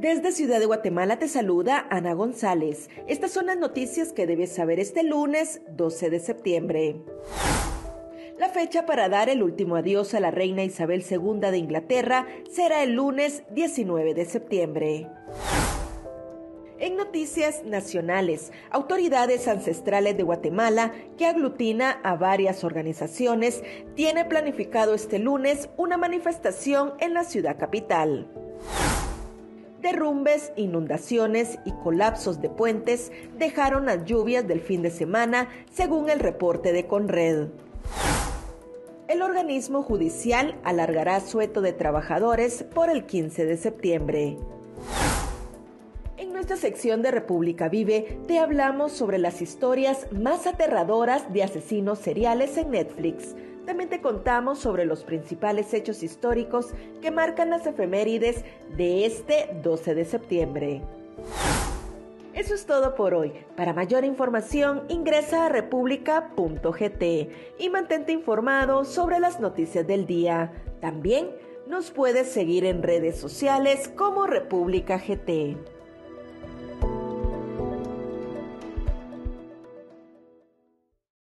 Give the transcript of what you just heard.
Desde Ciudad de Guatemala te saluda Ana González. Estas son las noticias que debes saber este lunes 12 de septiembre. La fecha para dar el último adiós a la reina Isabel II de Inglaterra será el lunes 19 de septiembre. En noticias nacionales, autoridades ancestrales de Guatemala, que aglutina a varias organizaciones, tiene planificado este lunes una manifestación en la ciudad capital. Derrumbes, inundaciones y colapsos de puentes dejaron las lluvias del fin de semana, según el reporte de Conred. El organismo judicial alargará sueto de trabajadores por el 15 de septiembre. En nuestra sección de República Vive te hablamos sobre las historias más aterradoras de asesinos seriales en Netflix. También te contamos sobre los principales hechos históricos que marcan las efemérides de este 12 de septiembre. Eso es todo por hoy. Para mayor información ingresa a república.gt y mantente informado sobre las noticias del día. También nos puedes seguir en redes sociales como República GT.